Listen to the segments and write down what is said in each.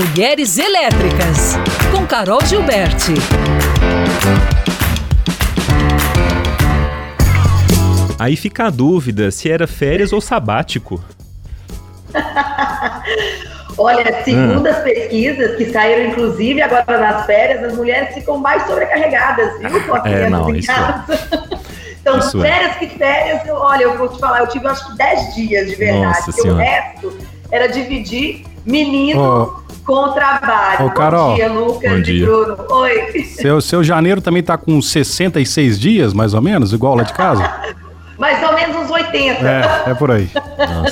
Mulheres Elétricas, com Carol Gilberti. Aí fica a dúvida se era férias ou sabático. Olha, segundo hum. as pesquisas que saíram, inclusive, agora nas férias, as mulheres ficam mais sobrecarregadas, viu? Com é, não, isso É. então, isso é. férias é. que férias, olha, eu vou te falar, eu tive acho que 10 dias de verdade, porque o resto era dividir menino oh. Com trabalho. Ô, Carol. Bom dia, Lucas Bom dia. Bruno. Oi. Seu, seu janeiro também tá com 66 dias, mais ou menos, igual lá de casa? mais ou menos uns 80. É, é por aí.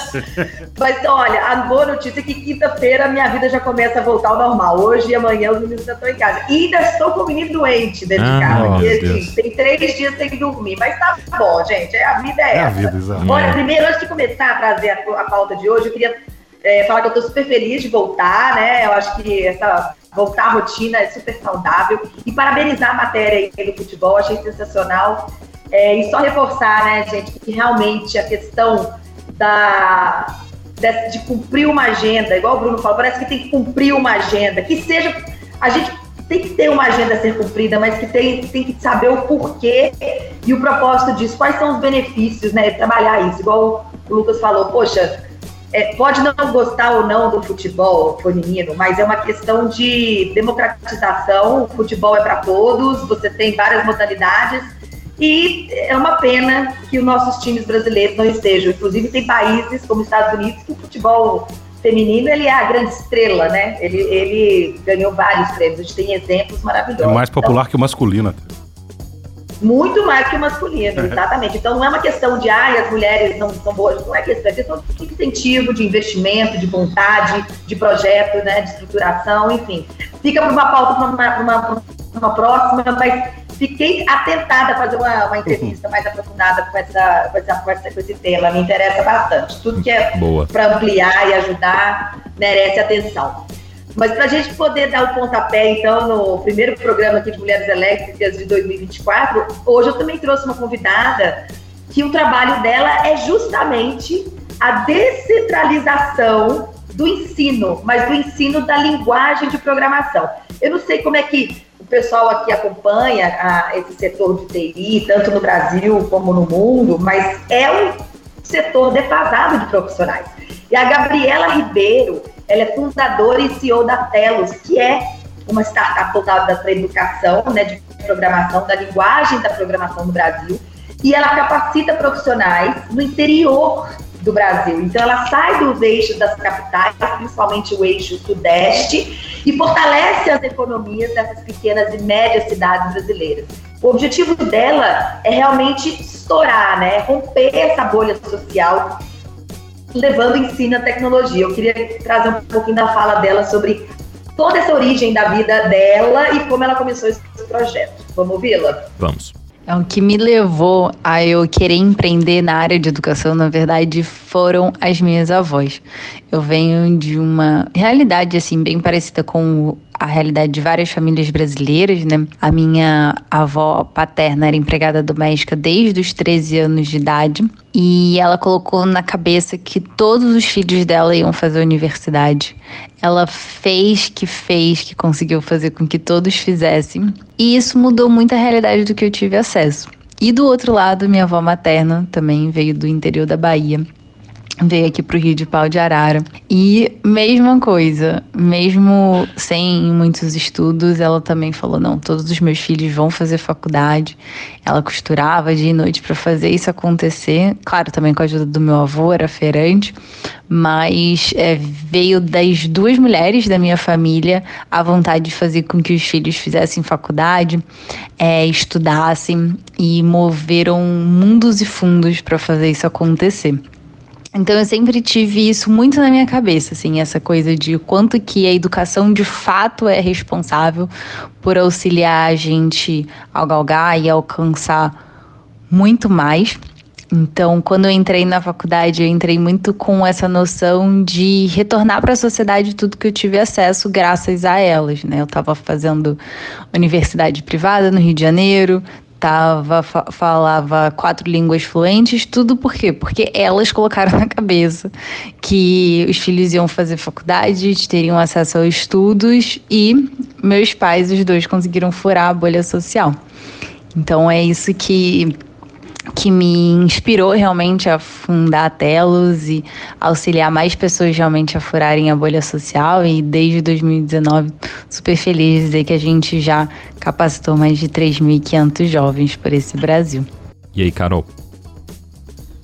Mas olha, a boa notícia é que quinta-feira minha vida já começa a voltar ao normal. Hoje e amanhã os meninos já estão em casa. E ainda estou com o menino doente dentro ah, de casa. E, assim, tem três dias sem dormir. Mas tá bom, gente. A vida é, é essa. A vida, exatamente. Olha, primeiro, antes de começar a trazer a, a pauta de hoje, eu queria é, falar que eu estou super feliz de voltar, né? Eu acho que essa voltar à rotina é super saudável. E parabenizar a matéria aí do futebol, achei sensacional. É, e só reforçar, né, gente, que realmente a questão da, de, de, cumprir uma agenda, igual o Bruno falou, parece que tem que cumprir uma agenda, que seja. A gente tem que ter uma agenda a ser cumprida, mas que tem, tem que saber o porquê e o propósito disso, quais são os benefícios, né? Trabalhar isso, igual o Lucas falou, poxa, é, pode não gostar ou não do futebol feminino, mas é uma questão de democratização. O futebol é para todos, você tem várias modalidades e é uma pena que os nossos times brasileiros não estejam. Inclusive, tem países como Estados Unidos que o futebol feminino ele é a grande estrela, né? Ele, ele ganhou vários prêmios. A gente tem exemplos maravilhosos. É mais popular então, que o masculino. Muito mais que o masculino, exatamente. Então não é uma questão de ah, as mulheres não são boas, não é questão, é questão de incentivo, de investimento, de vontade, de projeto, né, de estruturação, enfim. Fica para uma pauta para uma, uma, uma próxima, mas fiquei atentada a fazer uma, uma entrevista mais aprofundada com, essa, com, essa, com, essa, com esse tema. Me interessa bastante. Tudo que é para ampliar e ajudar merece atenção. Mas para a gente poder dar o pontapé, então, no primeiro programa aqui de Mulheres Elétricas de 2024, hoje eu também trouxe uma convidada que o trabalho dela é justamente a descentralização do ensino, mas do ensino da linguagem de programação. Eu não sei como é que pessoal aqui acompanha a, esse setor de TI, tanto no Brasil como no mundo, mas é um setor defasado de profissionais. E a Gabriela Ribeiro, ela é fundadora e CEO da Telos, que é uma startup voltada para educação, né, de programação, da linguagem da programação no Brasil, e ela capacita profissionais no interior do Brasil. Então, ela sai dos eixos das capitais, principalmente o eixo sudeste, e fortalece as economias dessas pequenas e médias cidades brasileiras. O objetivo dela é realmente estourar, né? romper essa bolha social, levando ensino à tecnologia. Eu queria trazer um pouquinho da fala dela sobre toda essa origem da vida dela e como ela começou esse projeto. Vamos ouvi-la? Vamos. É o que me levou a eu querer empreender na área de educação, na verdade, foram as minhas avós. Eu venho de uma realidade assim bem parecida com a realidade de várias famílias brasileiras, né? A minha avó paterna era empregada doméstica desde os 13 anos de idade e ela colocou na cabeça que todos os filhos dela iam fazer universidade. Ela fez que fez, que conseguiu fazer com que todos fizessem. E isso mudou muito a realidade do que eu tive acesso. E do outro lado, minha avó materna também veio do interior da Bahia veio aqui para o Rio de Pau de Arara. E mesma coisa, mesmo sem muitos estudos, ela também falou: não, todos os meus filhos vão fazer faculdade. Ela costurava dia e noite para fazer isso acontecer. Claro, também com a ajuda do meu avô, era feirante, mas é, veio das duas mulheres da minha família a vontade de fazer com que os filhos fizessem faculdade, é, estudassem e moveram mundos e fundos para fazer isso acontecer. Então eu sempre tive isso muito na minha cabeça, assim, essa coisa de quanto que a educação de fato é responsável por auxiliar a gente a galgar e alcançar muito mais. Então, quando eu entrei na faculdade, eu entrei muito com essa noção de retornar para a sociedade tudo que eu tive acesso graças a elas, né? Eu estava fazendo universidade privada no Rio de Janeiro, tava, falava quatro línguas fluentes, tudo por quê? Porque elas colocaram na cabeça que os filhos iam fazer faculdade, teriam acesso aos estudos e meus pais, os dois, conseguiram furar a bolha social. Então é isso que que me inspirou realmente a fundar a Telos e auxiliar mais pessoas realmente a furarem a bolha social. E desde 2019, super feliz de dizer que a gente já capacitou mais de 3.500 jovens por esse Brasil. E aí, Carol?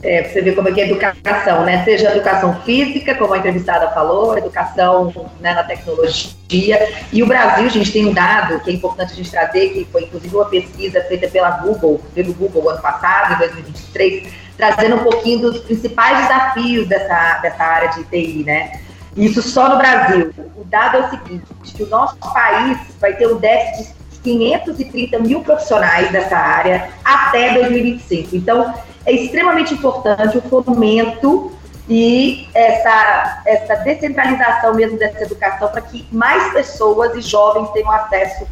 É, você vê como é que é educação, né? Seja educação física, como a entrevistada falou, educação né, na tecnologia. E o Brasil, a gente tem um dado que é importante a gente trazer, que foi inclusive uma pesquisa feita pela Google, pelo Google ano passado, em 2023, trazendo um pouquinho dos principais desafios dessa, dessa área de TI, né? Isso só no Brasil. O dado é o seguinte, que o nosso país vai ter um déficit de 530 mil profissionais dessa área até 2025. Então, é extremamente importante o fomento e essa, essa descentralização mesmo dessa educação para que mais pessoas e jovens tenham acesso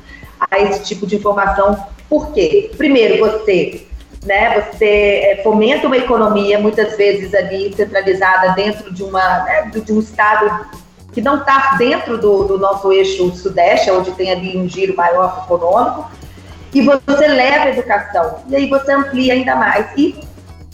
a esse tipo de informação. Por quê? Primeiro, você, né, você é, fomenta uma economia muitas vezes ali centralizada dentro de, uma, né, de um estado que não está dentro do, do nosso eixo sudeste, onde tem ali um giro maior econômico, e você leva a educação, e aí você amplia ainda mais. E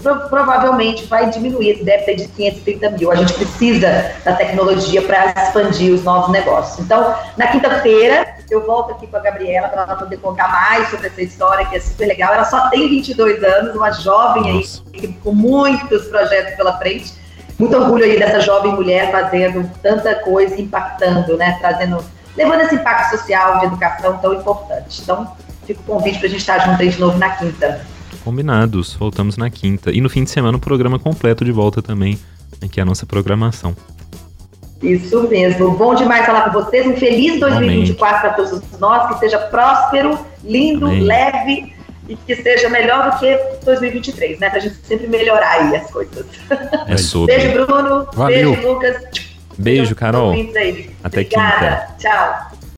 provavelmente vai diminuir esse déficit de 530 mil. A gente precisa da tecnologia para expandir os novos negócios. Então, na quinta-feira, eu volto aqui com a Gabriela para ela poder contar mais sobre essa história, que é super legal. Ela só tem 22 anos, uma jovem aí, com muitos projetos pela frente. Muito orgulho aí dessa jovem mulher fazendo tanta coisa, impactando, né? Trazendo, levando esse impacto social de educação tão importante. Então, fica o convite para a gente estar junto aí de novo na quinta. Combinados, voltamos na quinta. E no fim de semana o programa completo de volta também, aqui é a nossa programação. Isso mesmo. Bom demais falar com vocês. Um feliz 2024 para todos nós, que seja próspero, lindo, Amém. leve e que seja melhor do que 2023, né? Pra gente sempre melhorar aí as coisas. É sobre. Beijo, Bruno. Valeu. Beijo, Lucas. Beijo, Carol. Até Obrigada. quinta. Tchau.